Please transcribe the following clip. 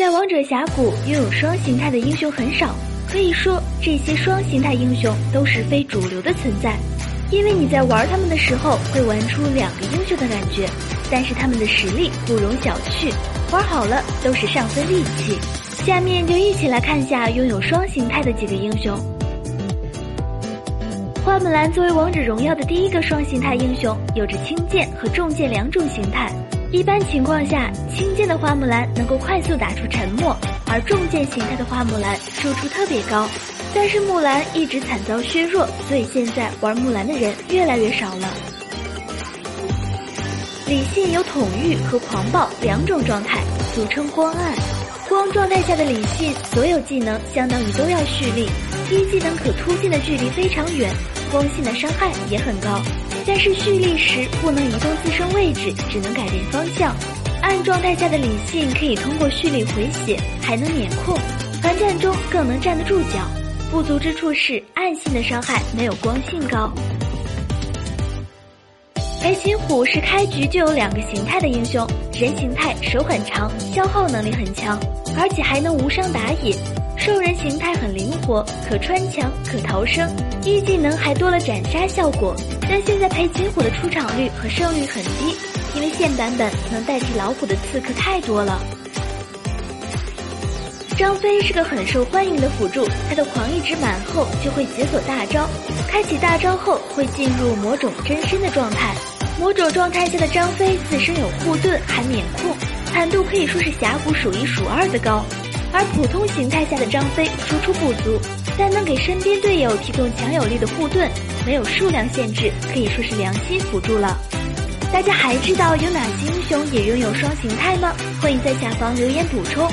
在王者峡谷，拥有双形态的英雄很少，可以说这些双形态英雄都是非主流的存在。因为你在玩他们的时候，会玩出两个英雄的感觉，但是他们的实力不容小觑，玩好了都是上分利器。下面就一起来看下拥有双形态的几个英雄。花木兰作为王者荣耀的第一个双形态英雄，有着轻剑和重剑两种形态。一般情况下，轻剑的花木兰能够快速打出沉默，而重剑形态的花木兰输出特别高。但是木兰一直惨遭削弱，所以现在玩木兰的人越来越少了。李信有统御和狂暴两种状态，俗称光暗。光状态下的李信，所有技能相当于都要蓄力，一技能可突进的距离非常远，光线的伤害也很高。但是蓄力时不能移动自身位置，只能改变方向。暗状态下的理性可以通过蓄力回血，还能免控，团战中更能站得住脚。不足之处是暗性的伤害没有光性高。裴擒虎是开局就有两个形态的英雄，人形态手很长，消耗能力很强，而且还能无伤打野；兽人形态很灵活，可穿墙，可逃生，一技能还多了斩杀效果。但现在裴擒虎的出场率和胜率很低，因为现版本能代替老虎的刺客太多了。张飞是个很受欢迎的辅助，他的狂一值满后就会解锁大招，开启大招后会进入魔种真身的状态。魔种状态下的张飞自身有护盾，还免控，坦度可以说是峡谷数一数二的高。而普通形态下的张飞输出不足，但能给身边队友提供强有力的护盾，没有数量限制，可以说是良心辅助了。大家还知道有哪些英雄也拥有双形态吗？欢迎在下方留言补充。